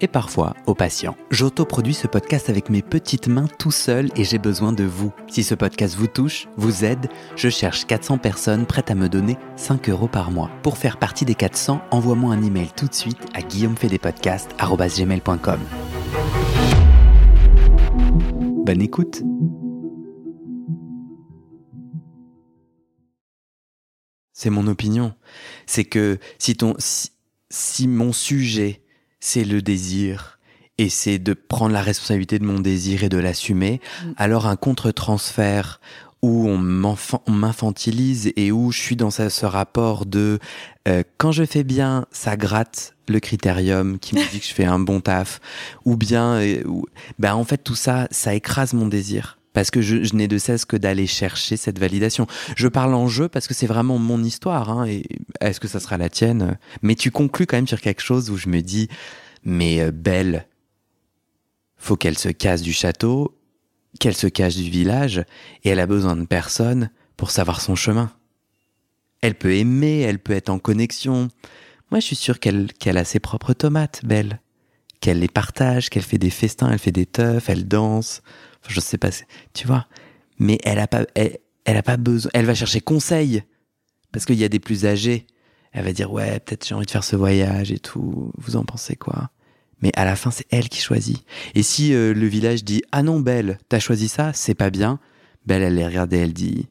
et parfois au patient. J'autoproduis ce podcast avec mes petites mains tout seul et j'ai besoin de vous. Si ce podcast vous touche, vous aide, je cherche 400 personnes prêtes à me donner 5 euros par mois. Pour faire partie des 400, envoie-moi un email tout de suite à guillaumefedepodcast.com. Bonne écoute C'est mon opinion. C'est que si ton si mon sujet, c'est le désir, et c'est de prendre la responsabilité de mon désir et de l'assumer, mm. alors un contre-transfert où on m'infantilise et où je suis dans ce, rapport de euh, quand je fais bien, ça gratte le critérium qui me dit que je fais un bon taf, ou bien, euh, ben en fait tout ça, ça écrase mon désir parce que je, n'ai de cesse que d'aller chercher cette validation. Je parle en jeu parce que c'est vraiment mon histoire, hein, et est-ce que ça sera la tienne? Mais tu conclus quand même sur quelque chose où je me dis, mais euh, Belle, faut qu'elle se casse du château, qu'elle se cache du village, et elle a besoin de personne pour savoir son chemin. Elle peut aimer, elle peut être en connexion. Moi, je suis sûr qu'elle qu'elle a ses propres tomates, Belle. Qu'elle les partage, qu'elle fait des festins, elle fait des teufs, elle danse je sais pas, tu vois. Mais elle a pas, elle, a pas besoin. Elle va chercher conseil parce qu'il y a des plus âgés. Elle va dire ouais, peut-être j'ai envie de faire ce voyage et tout. Vous en pensez quoi? Mais à la fin, c'est elle qui choisit. Et si euh, le village dit ah non Belle, t'as choisi ça, c'est pas bien. Belle, elle les regarde et elle dit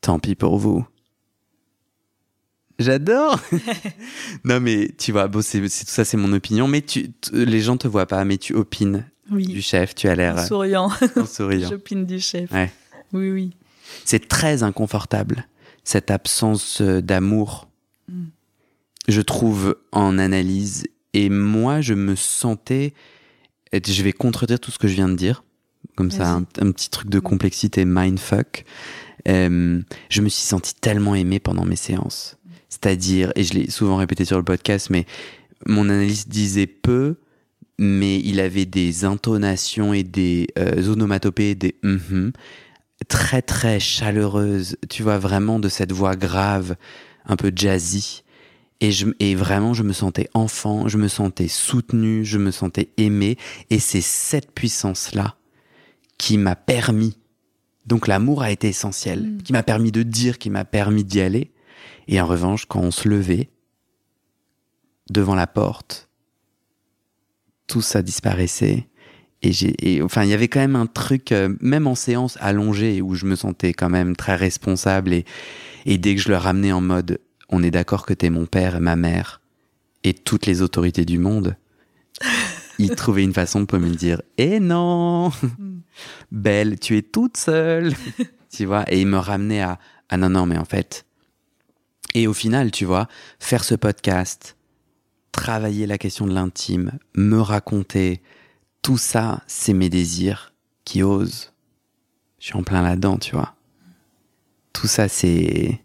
tant pis pour vous. J'adore. non mais tu vois, bon, c'est tout ça, c'est mon opinion. Mais tu, les gens te voient pas, mais tu opines du chef. Tu as l'air. En souriant. En souriant. J'opine du chef. Oui, oui. C'est très inconfortable, cette absence euh, d'amour, mm. je trouve, en analyse. Et moi, je me sentais. Je vais contredire tout ce que je viens de dire. Comme ça, un, petit truc de complexité mindfuck. Euh, je me suis senti tellement aimé pendant mes séances. C'est-à-dire, et je l'ai souvent répété sur le podcast, mais mon analyse disait peu, mais il avait des intonations et des euh, onomatopées, des mm très très chaleureuses, tu vois, vraiment de cette voix grave, un peu jazzy. Et, je, et vraiment, je me sentais enfant, je me sentais soutenu, je me sentais aimé. Et c'est cette puissance-là qui m'a permis, donc l'amour a été essentiel, mm. qui m'a permis de dire, qui m'a permis d'y aller. Et en revanche, quand on se levait devant la porte, tout ça disparaissait. Et j'ai, enfin, il y avait quand même un truc, euh, même en séance allongée, où je me sentais quand même très responsable. Et, et dès que je le ramenais en mode, on est d'accord que t'es mon père et ma mère et toutes les autorités du monde, il trouvait une façon pour me dire, eh non, hmm. Belle, tu es toute seule, tu vois. Et il me ramenait à, ah non, non, mais en fait. Et au final, tu vois, faire ce podcast, travailler la question de l'intime, me raconter, tout ça, c'est mes désirs qui osent. Je suis en plein là-dedans, tu vois. Tout ça, c'est.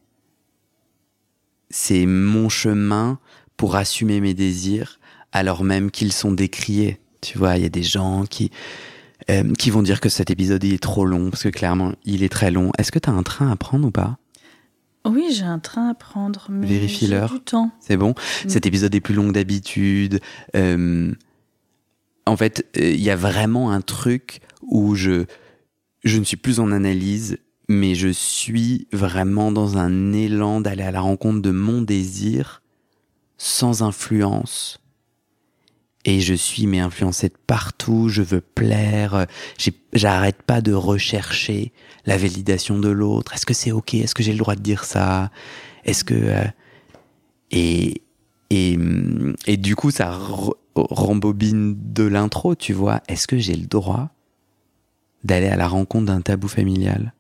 C'est mon chemin pour assumer mes désirs, alors même qu'ils sont décriés. Tu vois, il y a des gens qui. Euh, qui vont dire que cet épisode est trop long, parce que clairement, il est très long. Est-ce que tu as un train à prendre ou pas? Oui, j'ai un train à prendre. Mais Vérifie l'heure. C'est bon. Mm. Cet épisode est plus long que d'habitude. Euh, en fait, euh, il y a vraiment un truc où je, je ne suis plus en analyse, mais je suis vraiment dans un élan d'aller à la rencontre de mon désir sans influence et je suis mais influencé de partout, je veux plaire, j'arrête pas de rechercher la validation de l'autre. Est-ce que c'est ok? Est-ce que j'ai le droit de dire ça? Est-ce que euh, et, et et du coup ça rembobine de l'intro, tu vois. Est-ce que j'ai le droit d'aller à la rencontre d'un tabou familial?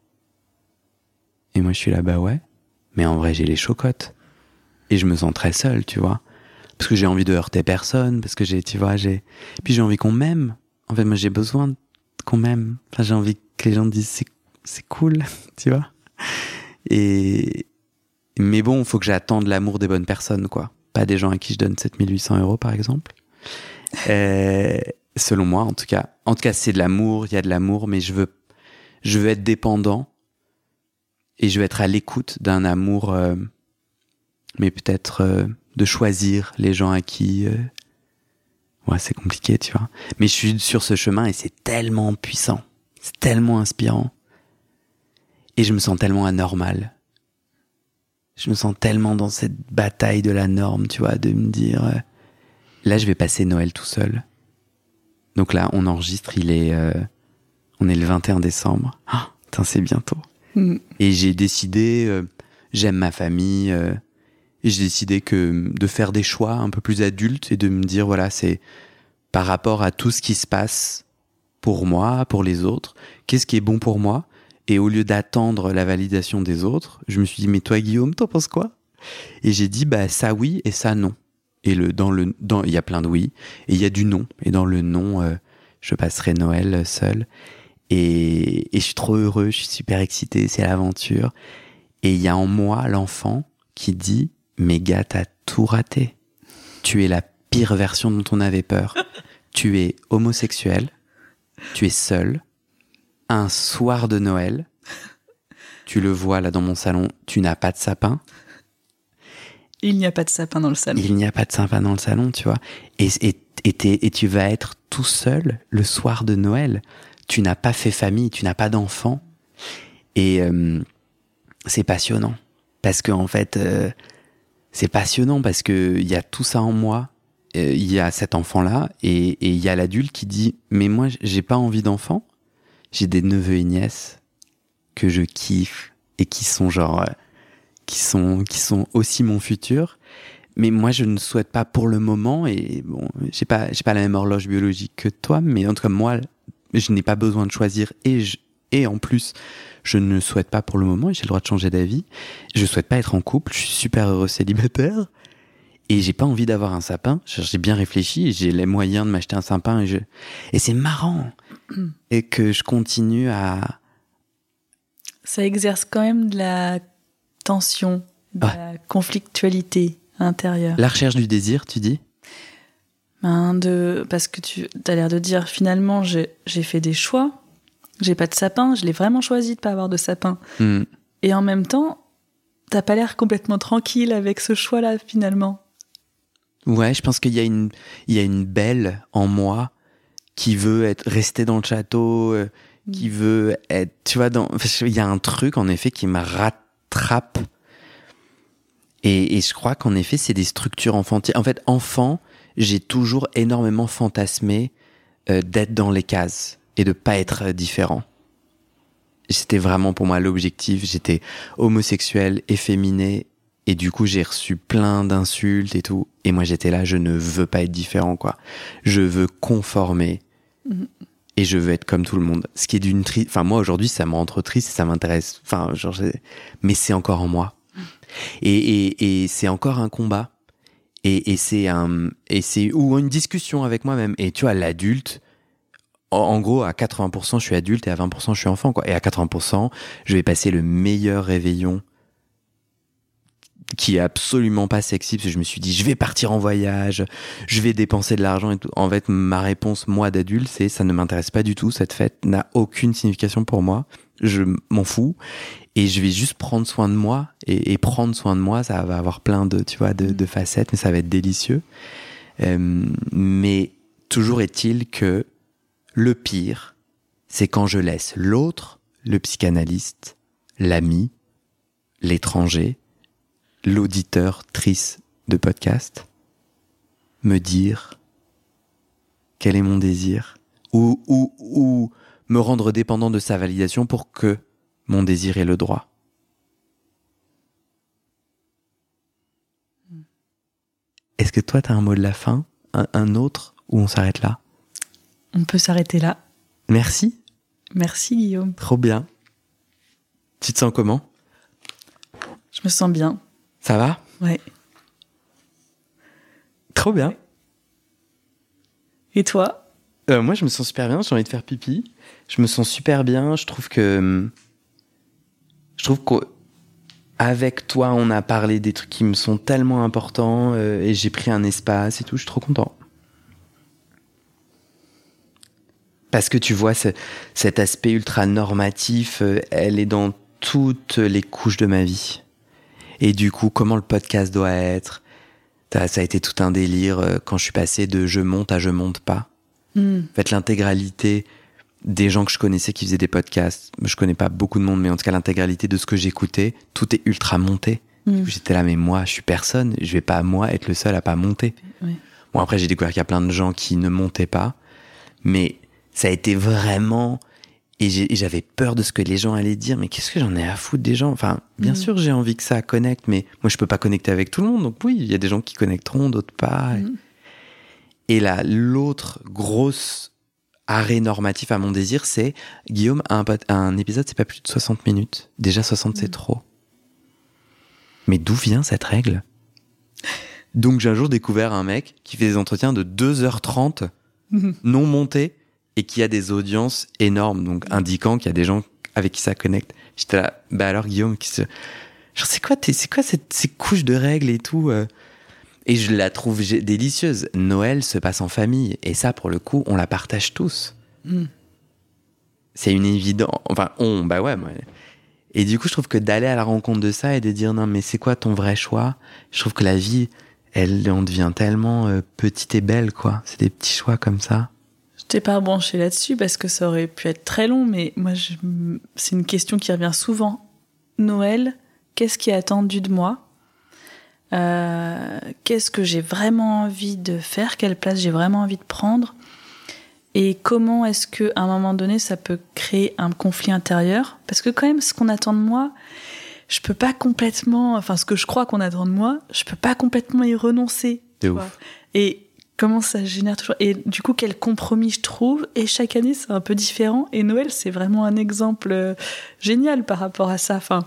Et moi, je suis là, bah ouais. Mais en vrai, j'ai les chocottes. Et je me sens très seul, tu vois. Parce que j'ai envie de heurter personne, parce que j'ai, tu vois, j'ai. Puis j'ai envie qu'on m'aime. En fait, moi, j'ai besoin qu'on m'aime. Enfin, j'ai envie que les gens disent c'est, cool, tu vois. Et. Mais bon, faut que j'attende l'amour des bonnes personnes, quoi. Pas des gens à qui je donne 7800 euros, par exemple. Euh, selon moi, en tout cas. En tout cas, c'est de l'amour, il y a de l'amour, mais je veux, je veux être dépendant et je veux être à l'écoute d'un amour, euh, mais peut-être euh, de choisir les gens à qui. ouais, c'est compliqué, tu vois. Mais je suis sur ce chemin et c'est tellement puissant, c'est tellement inspirant. Et je me sens tellement anormal. Je me sens tellement dans cette bataille de la norme, tu vois, de me dire Là, je vais passer Noël tout seul. Donc là, on enregistre, il est, euh, on est le 21 décembre. Ah, c'est bientôt. Mm. Et j'ai décidé, euh, j'aime ma famille, euh, et j'ai décidé que de faire des choix un peu plus adultes et de me dire voilà, c'est par rapport à tout ce qui se passe pour moi, pour les autres, qu'est-ce qui est bon pour moi? Et au lieu d'attendre la validation des autres, je me suis dit mais toi Guillaume, t'en penses quoi? Et j'ai dit bah ça oui et ça non. Et le, dans le, dans, il y a plein de oui, et il y a du non. Et dans le non, euh, je passerai Noël seul. Et, et je suis trop heureux, je suis super excité, c'est l'aventure. Et il y a en moi l'enfant qui dit, mais gars, t'as tout raté. Tu es la pire version dont on avait peur. tu es homosexuel, tu es seul, un soir de Noël, tu le vois là dans mon salon, tu n'as pas de sapin, il n'y a pas de sapin dans le salon. Il n'y a pas de sapin dans le salon, tu vois. Et, et, et, tu vas être tout seul le soir de Noël. Tu n'as pas fait famille, tu n'as pas d'enfant. Et euh, c'est passionnant. Parce que, en fait, euh, c'est passionnant parce que il y a tout ça en moi. Euh, il y a cet enfant-là et il y a l'adulte qui dit Mais moi, j'ai pas envie d'enfant. J'ai des neveux et nièces que je kiffe et qui sont genre qui sont, qui sont aussi mon futur. Mais moi, je ne souhaite pas pour le moment, et bon, j'ai pas, j'ai pas la même horloge biologique que toi, mais en tout cas, moi, je n'ai pas besoin de choisir et je, et en plus, je ne souhaite pas pour le moment, et j'ai le droit de changer d'avis. Je souhaite pas être en couple, je suis super heureux célibataire. Et j'ai pas envie d'avoir un sapin. J'ai bien réfléchi j'ai les moyens de m'acheter un sapin et je, et c'est marrant. et que je continue à, ça exerce quand même de la tension, de la conflictualité intérieure. La recherche du désir, tu dis? Ben de, Parce que tu as l'air de dire finalement j'ai fait des choix, j'ai pas de sapin, je l'ai vraiment choisi de pas avoir de sapin. Hmm. Et en même temps, t'as pas l'air complètement tranquille avec ce choix-là finalement. Ouais, je pense qu'il y a une, il y a une belle en moi qui veut être rester dans le château, euh, qui hmm. veut être, tu vois, dans, il y a un truc en effet qui m'a raté trappe. Et, je crois qu'en effet, c'est des structures enfantines. En fait, enfant, j'ai toujours énormément fantasmé euh, d'être dans les cases et de pas être différent. C'était vraiment pour moi l'objectif. J'étais homosexuel, efféminé, et du coup, j'ai reçu plein d'insultes et tout. Et moi, j'étais là, je ne veux pas être différent, quoi. Je veux conformer. Mm-hmm et je veux être comme tout le monde. Ce qui est d'une triste. Enfin, moi aujourd'hui, ça me rend trop triste ça m'intéresse. Enfin, genre, mais c'est encore en moi. Et, et, et c'est encore un combat. Et, et c'est un. Et c'est. Ou une discussion avec moi-même. Et tu vois, l'adulte. En, gros, à 80%, je suis adulte et à 20%, je suis enfant, quoi. Et à 80%, je vais passer le meilleur réveillon qui est absolument pas sexy parce que je me suis dit je vais partir en voyage, je vais dépenser de l'argent et tout. En fait, ma réponse moi d'adulte c'est ça ne m'intéresse pas du tout cette fête n'a aucune signification pour moi. Je m'en fous et je vais juste prendre soin de moi et, prendre soin de moi ça va avoir plein de tu vois de, facettes mais ça va être délicieux. Euh, mais toujours est-il que le pire c'est quand je laisse l'autre, le psychanalyste, l'ami, l'étranger l'auditeur triste de podcast me dire quel est mon désir ou, ou, ou me rendre dépendant de sa validation pour que mon désir ait le droit. Est-ce que toi, tu as un mot de la fin un autre ou on s'arrête là? On peut s'arrêter là. Merci. Merci Guillaume. Trop bien. Tu te sens comment? Je me sens bien. Ça va? Ouais. Trop bien. Et toi? Euh, Moi, je me sens super bien. J'ai envie de faire pipi. Je me sens super bien. Je trouve que. Je trouve qu'avec toi, on a parlé des trucs qui me sont tellement importants euh, et j'ai pris un espace et tout. Je suis trop content. Parce que tu vois, cet aspect ultra normatif, euh, elle est dans toutes les couches de ma vie. Et du coup, comment le podcast doit être. Ça a été tout un délire euh, quand je suis passé de je monte à je monte pas. Hmm. En fait, l'intégralité des gens que je connaissais qui faisaient des podcasts, je connais pas beaucoup de monde, mais en tout cas, l'intégralité de ce que j'écoutais, tout est ultra monté. Hmm. J'étais là, mais moi, je suis personne, je vais pas, moi, être le seul à pas monter. Bon, après, j'ai découvert qu'il y a plein de gens qui ne montaient pas, mais ça a été vraiment et j'avais peur de ce que les gens allaient dire, mais qu'est-ce que j'en ai à foutre des gens? Enfin, bien mm. sûr, j'ai envie que ça connecte, mais moi, je peux pas connecter avec tout le monde. Donc oui, il y a des gens qui connecteront, d'autres pas. Mm. Et là, l'autre grosse arrêt normatif à mon désir, c'est Guillaume, un, un épisode, c'est pas plus de 60 minutes. Déjà 60, c'est mm. trop. Mais d'où vient cette règle? Donc j'ai un jour découvert un mec qui fait des entretiens de 2h30 non montés et qui a des audiences énormes, donc indiquant qu'il y a des gens avec qui ça connecte. J'étais là, bah alors Guillaume, qui se... genre c'est quoi, c'est quoi cette, ces couches de règles et tout euh? Et je la trouve délicieuse. Noël se passe en famille, et ça, pour le coup, on la partage tous. Hmm. C'est une évidence. Enfin, on, bah ouais. Et du coup, je trouve que d'aller à la rencontre de ça et de dire non, mais c'est quoi ton vrai choix? Je trouve que la vie, elle, on devient tellement euh, petite et belle, quoi. C'est des petits choix comme ça. Je t'ai pas branché là-dessus parce que ça aurait pu être très long, mais moi, c'est une question qui revient souvent. Noël, qu'est-ce qui est attendu de moi? Euh, Qu'est-ce que j'ai vraiment envie de faire? Quelle place j'ai vraiment envie de prendre? Et comment est-ce que, à un moment donné, ça peut créer un conflit intérieur? Parce que quand même, ce qu'on attend de moi, je peux pas complètement, enfin, ce que je crois qu'on attend de moi, je peux pas complètement y renoncer. Et comment ça génère toujours. Et du coup, quel compromis je trouve. Et chaque année, c'est un peu différent. Et Noël, c'est vraiment un exemple euh, génial par rapport à ça. Enfin,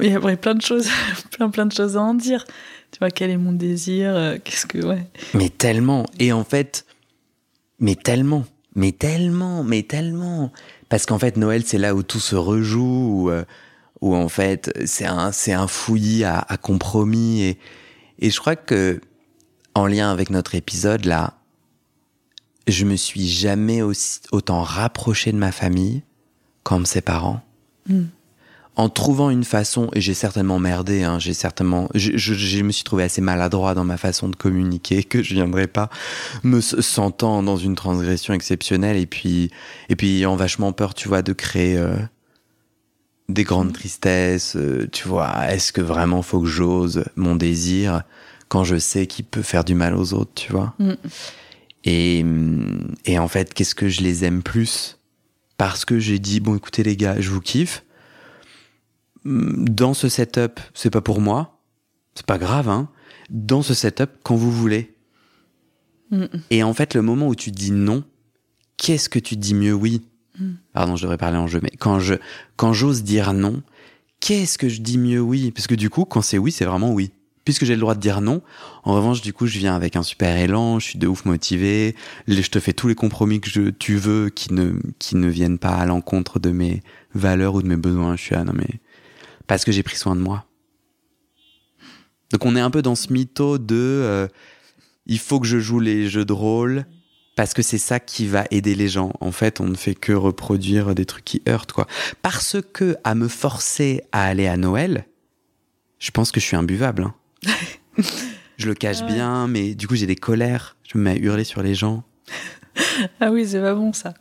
il y a plein de choses, plein, plein de choses à en dire. Tu vois, quel est mon désir euh, Qu'est-ce que. Ouais. Mais tellement. Et en fait, mais tellement. Mais tellement. Mais tellement. Parce qu'en fait, Noël, c'est là où tout se rejoue. Où, euh, en fait, c'est un, c'est un fouillis à, à compromis. Et, et je crois que en lien avec notre épisode là, je me suis jamais aussi, autant rapproché de ma famille qu'en ses parents. Hmm. En trouvant une façon, et j'ai certainement merdé, hein, j'ai certainement, je, me suis trouvé assez maladroit dans ma façon de communiquer que je viendrais pas me sentant dans une transgression exceptionnelle et puis, et puis ayant vachement peur, tu vois, de créer euh, des grandes hmm. tristesses, euh, tu vois, est-ce que vraiment faut que j'ose mon désir? Quand je sais qu'il peut faire du mal aux autres, tu vois. Mm. Et, et en fait, qu'est-ce que je les aime plus? Parce que j'ai dit, bon, écoutez les gars, je vous kiffe. Dans ce setup, c'est pas pour moi. C'est pas grave, hein. Dans ce setup, quand vous voulez. Mm. Et en fait, le moment où tu dis non, qu'est-ce que tu dis mieux? Oui mm. Pardon, je devrais parler en jeu, mais quand je quand j'ose dire non, qu'est-ce que je dis mieux? Oui Parce que du coup, quand c'est oui, c'est vraiment oui puisque j'ai le droit de dire non. En revanche, du coup, je viens avec un super élan, je suis de ouf motivé, je te fais tous les compromis que tu veux qui ne, qui ne viennent pas à l'encontre de mes valeurs ou de mes besoins. Je suis, ah non, mais, parce que j'ai pris soin de moi. Donc on est un peu dans ce mytho de, euh, il faut que je joue les jeux de rôle, parce que c'est ça qui va aider les gens. En fait, on ne fait que reproduire des trucs qui heurtent, quoi. Parce que, à me forcer à aller à Noël, je pense que je suis imbuvable. Hein. je le cache bien, mais du coup, j'ai des colères. Je me mets à hurler sur les gens. ah oui, c'est pas bon ça.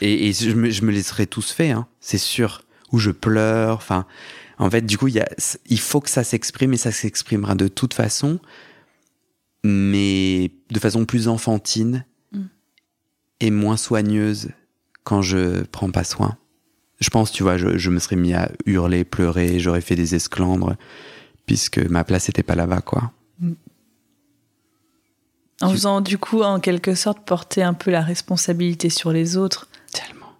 Et, je, me, je, me, laisserai tous faire, hein, c'est sûr. Ou je pleure. Enfin, en fait, du coup, y a, il faut que ça s'exprime et ça s'exprimera de toute façon, mais de façon plus enfantine mm. et moins soigneuse quand je prends pas soin. Je pense, tu vois, je, je me serais mis à hurler, pleurer, j'aurais fait des esclandres puisque ma place n'était pas là-bas, quoi. En faisant du coup, en quelque sorte, porter un peu la responsabilité sur les autres. Tellement.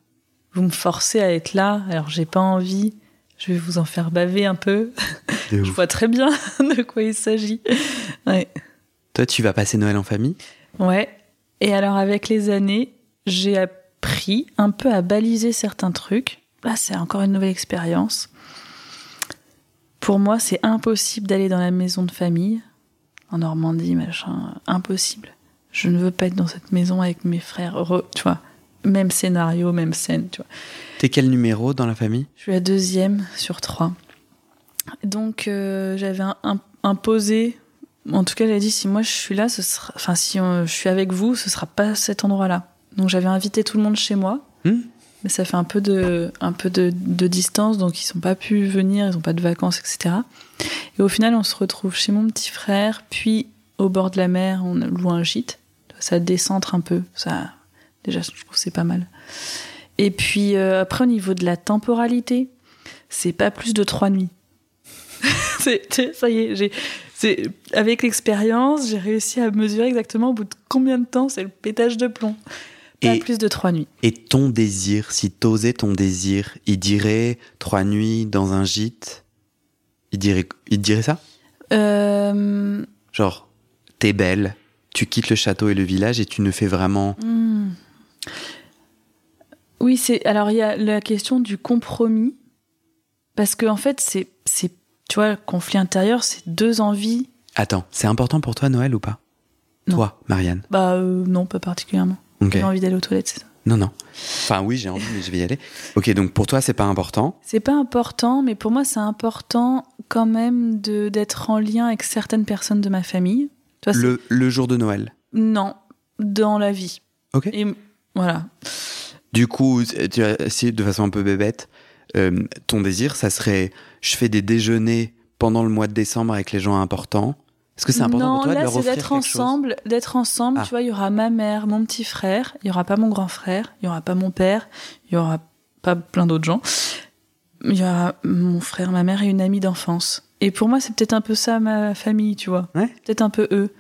Vous me forcez à être là, alors j'ai pas envie. Je vais vous en faire baver un peu. Je vois très bien de quoi il s'agit. Ouais. Toi, tu vas passer Noël en famille? Ouais. Et alors, avec les années, j'ai appris un peu à baliser certains trucs. Là, c'est encore une nouvelle expérience. Pour moi, c'est impossible d'aller dans la maison de famille, en Normandie, machin. Impossible. Je ne veux pas être dans cette maison avec mes frères. tu vois, même scénario, même scène, tu vois. T'es quel numéro dans la famille? Je suis la deuxième sur trois. Donc, euh, j'avais imposé en tout cas, j'ai dit si moi je suis là, ce sera, enfin si je suis avec vous, ce sera pas cet endroit-là. Donc j'avais invité tout le monde chez moi, hmm? Mais ça fait un peu de, distance, donc ils sont pas pu venir, ils ont pas de vacances, etc. Et au final, on se retrouve chez mon petit frère, puis au bord de la mer, on loue un gîte. Ça décentre un peu, ça. Déjà, je trouve c'est pas mal. Et puis euh, après, au niveau de la temporalité, c'est pas plus de trois nuits. ça y est, j'ai c'est avec l'expérience, j'ai réussi à mesurer exactement au bout de combien de temps c'est le pétage de plomb. Pas plus de trois nuits. Et ton désir, si t'osais ton désir, il dirait trois nuits dans un gîte Il dirait, il dirait ça? Euh... Genre, t'es belle, tu quittes le château et le village et tu ne fais vraiment. Hmm. Oui, c'est. Alors, il y a la question du compromis. Parce qu'en en fait, c'est tu vois, le conflit intérieur, c'est deux envies. Attends, c'est important pour toi Noël ou pas? Toi, Marianne? Bah euh, non, pas particulièrement. J'ai envie d'aller aux toilettes, c'est ça. Non, non. Enfin oui, j'ai envie, mais je vais y aller. Ok, donc pour toi, c'est pas important C'est pas important, mais pour moi, c'est important quand même de d'être en lien avec certaines personnes de ma famille. le, le jour de Noël Non, dans la vie. Ok. Et voilà. Du coup, tu as, de façon un peu bébête, euh, ton désir, ça serait je fais des déjeuners pendant le mois de décembre avec les gens importants. Est-ce que c'est important pour toi de leur offrir d'être ensemble, d'être ensemble. Ah. Tu vois, il y aura ma mère, mon petit frère, il y aura pas mon grand frère, il y aura pas mon père, il y aura pas plein d'autres gens. Il y aura mon frère, ma mère et une amie d'enfance. Et pour moi, c'est peut-être un peu ça ma famille, tu vois. Peut-être un peu eux.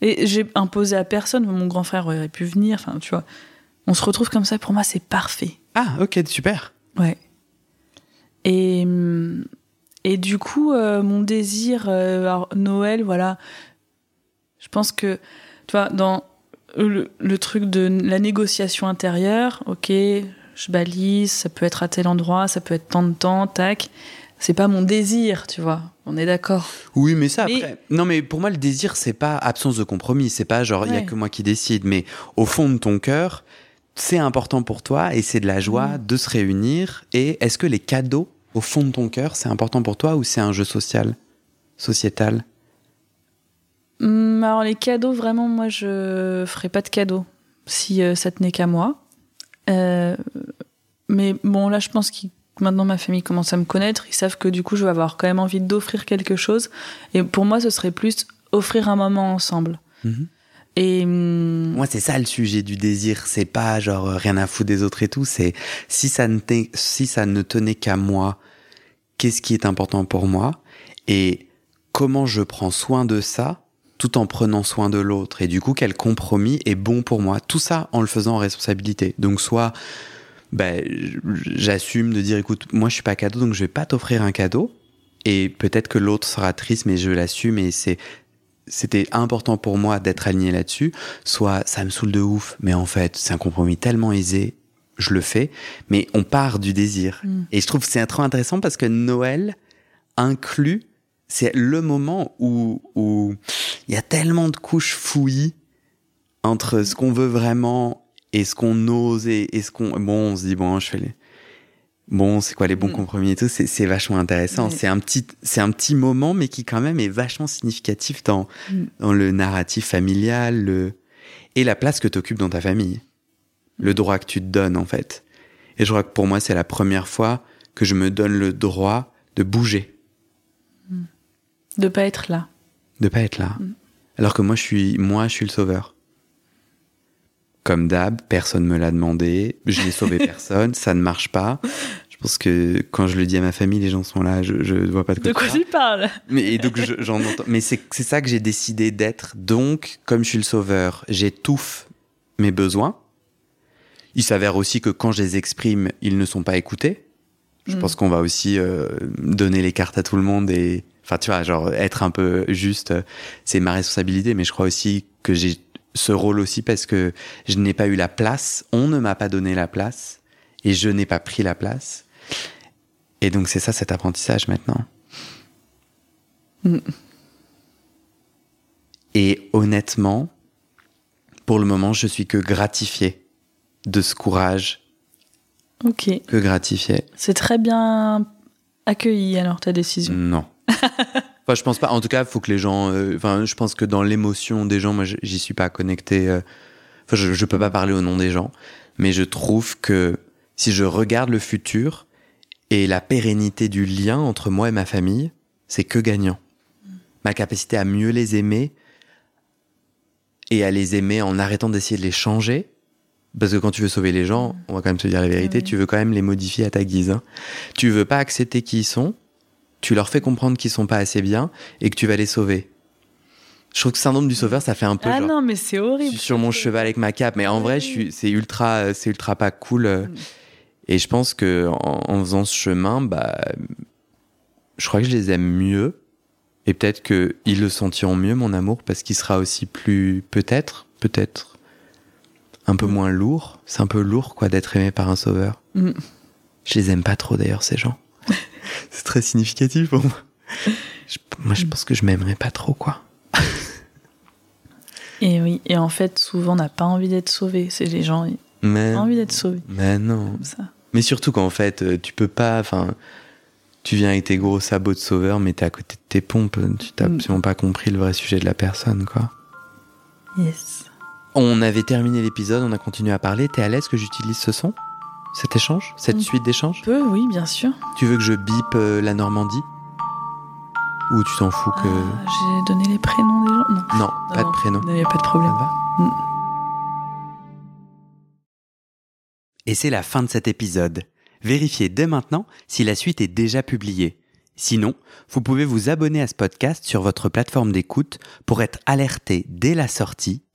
Et j'ai imposé à personne. Mon grand frère aurait pu venir. Enfin, tu vois. On se retrouve comme ça. Pour moi, c'est parfait. Ah, ok, super. Ouais. Et, et du coup, euh, mon désir, euh, Noël, voilà, je pense que, tu vois, dans le, truc de la négociation intérieure, ok, je balise, ça peut être à tel endroit, ça peut être tant de temps, tac. C'est pas mon désir, tu vois. On est d'accord. Oui, mais ça, après. Non, mais pour moi, le désir, c'est pas absence de compromis. C'est pas genre, il y a que moi qui décide. Mais au fond de ton cœur, c'est important pour toi et c'est de la joie mm. de se réunir. Et est-ce que les cadeaux, au fond de ton cœur, c'est important pour toi ou c'est un jeu social, sociétal? Mm, Alors les cadeaux, vraiment, moi, je ferai pas de cadeaux si euh, ça tenait qu'à moi. Euh, mais bon, là, je pense que maintenant ma famille commence à me connaître. Ils savent que du coup, je vais avoir quand même envie d'offrir quelque chose. Et pour moi, ce serait plus offrir un moment ensemble. Mm-hmm. Et hum, moi, c'est ça le sujet du désir. C'est pas genre rien à foutre des autres et tout. C'est si ça ne si ça ne tenait qu'à moi, qu'est-ce qui est important pour moi et comment je prends soin de ça tout en prenant soin de l'autre. Et du coup, quel compromis est bon pour moi? Tout ça en le faisant en responsabilité. Donc soit ben, j'assume de dire écoute, moi je suis pas cadeau, donc je vais pas t'offrir un cadeau. Et peut-être que l'autre sera triste, mais je l'assume et c'est c'était important pour moi d'être aligné là-dessus, soit ça me saoule de ouf, mais en fait, c'est un compromis tellement aisé, je le fais, mais on part du désir. Mm. Et je trouve que c'est trop intéressant parce que Noël inclut, c'est le moment où où il y a tellement de couches fouillis entre ce qu'on veut vraiment et ce qu'on ose et, et ce qu'on bon on se dit bon je fais les bon, c'est quoi les bons mm. compromis et tout, c'est vachement intéressant. C'est un petit, c'est un petit moment, mais qui quand même est vachement significatif dans, mm. dans le narratif familial, le, et la place que tu occupes dans ta famille. Le droit que tu te donnes, en fait. Et je crois que pour moi, c'est la première fois que je me donne le droit de bouger. Mm. De pas être là. De pas être là. Alors que moi, je suis, moi, je suis le sauveur. Comme d'hab, personne me l'a demandé, je n'ai sauvé personne, ça ne marche pas. Je pense que quand je le dis à ma famille, les gens sont là, je, je vois pas de quoi. De quoi tu parles? Mais et donc j'en entends. Mais c'est ça que j'ai décidé d'être. Donc, comme je suis le sauveur, j'étouffe mes besoins. Il s'avère aussi que quand je les exprime, ils ne sont pas écoutés. Je mm. pense qu'on va aussi euh, donner les cartes à tout le monde et, enfin, tu vois, genre être un peu juste, euh, c'est ma responsabilité. Mais je crois aussi que j'ai ce rôle aussi parce que je n'ai pas eu la place, on ne m'a pas donné la place et je n'ai pas pris la place. Et donc c'est ça cet apprentissage maintenant. Mm. Et honnêtement, pour le moment, je suis que gratifié de ce courage. Ok. Que gratifié. C'est très bien accueilli alors ta décision. Non. enfin, je pense pas. En tout cas, il faut que les gens. Euh, enfin, je pense que dans l'émotion des gens, moi, j'y suis pas connecté. Euh, enfin, je, je peux pas parler au nom des gens, mais je trouve que si je regarde le futur et la pérennité du lien entre moi et ma famille, c'est que gagnant. Ma capacité à mieux les aimer et à les aimer en arrêtant d'essayer de les changer. Parce que quand tu veux sauver les gens, on va quand même te dire la vérité, tu veux quand même les modifier à ta guise. Hein. Tu veux pas accepter qui ils sont, tu leur fais comprendre qu'ils sont pas assez bien et que tu vas les sauver. Je trouve que le syndrome du sauveur, ça fait un peu. Ah genre, non, mais c'est horrible. Je suis sur mon cheval avec ma cape, mais en vrai, c'est ultra, c'est ultra pas cool. Mm. Et je pense que en, faisant ce chemin, bah, je crois que je les aime mieux. Et peut-être qu'ils le sentiront mieux, mon amour, parce qu'il sera aussi plus, peut-être, peut-être, un peu mm. moins lourd. C'est un peu lourd, quoi, d'être aimé par un sauveur. Mm. Je les aime pas trop, d'ailleurs, ces gens. c'est très significatif pour moi. moi, je pense que je m'aimerais pas trop, quoi. et oui, et en fait, souvent, on n'a pas envie d'être sauvé. C'est les gens, ils mais, envie d'être sauvés. Mais non. Mais surtout qu'en fait, euh, tu peux pas. Enfin, tu viens avec tes gros sabots de sauveur, mais t'es à côté de tes pompes. Tu n'as mm. absolument pas compris le vrai sujet de la personne, quoi. Yes. On avait terminé l'épisode, on a continué à parler. T'es à l'aise que j'utilise ce son? Cet échange? Cette mm. suite d'échanges? Peu, oui, bien sûr. Tu veux que je bip euh, la Normandie? Ou tu t'en fous que. Ah, j'ai donné les prénoms des gens? Non. Non, pas de prénom. Il n'y a pas de problème. Mm. Et c'est la fin de cet épisode. Vérifiez dès maintenant si la suite est déjà publiée. Sinon, vous pouvez vous abonner à ce podcast sur votre plateforme d'écoute pour être alerté dès la sortie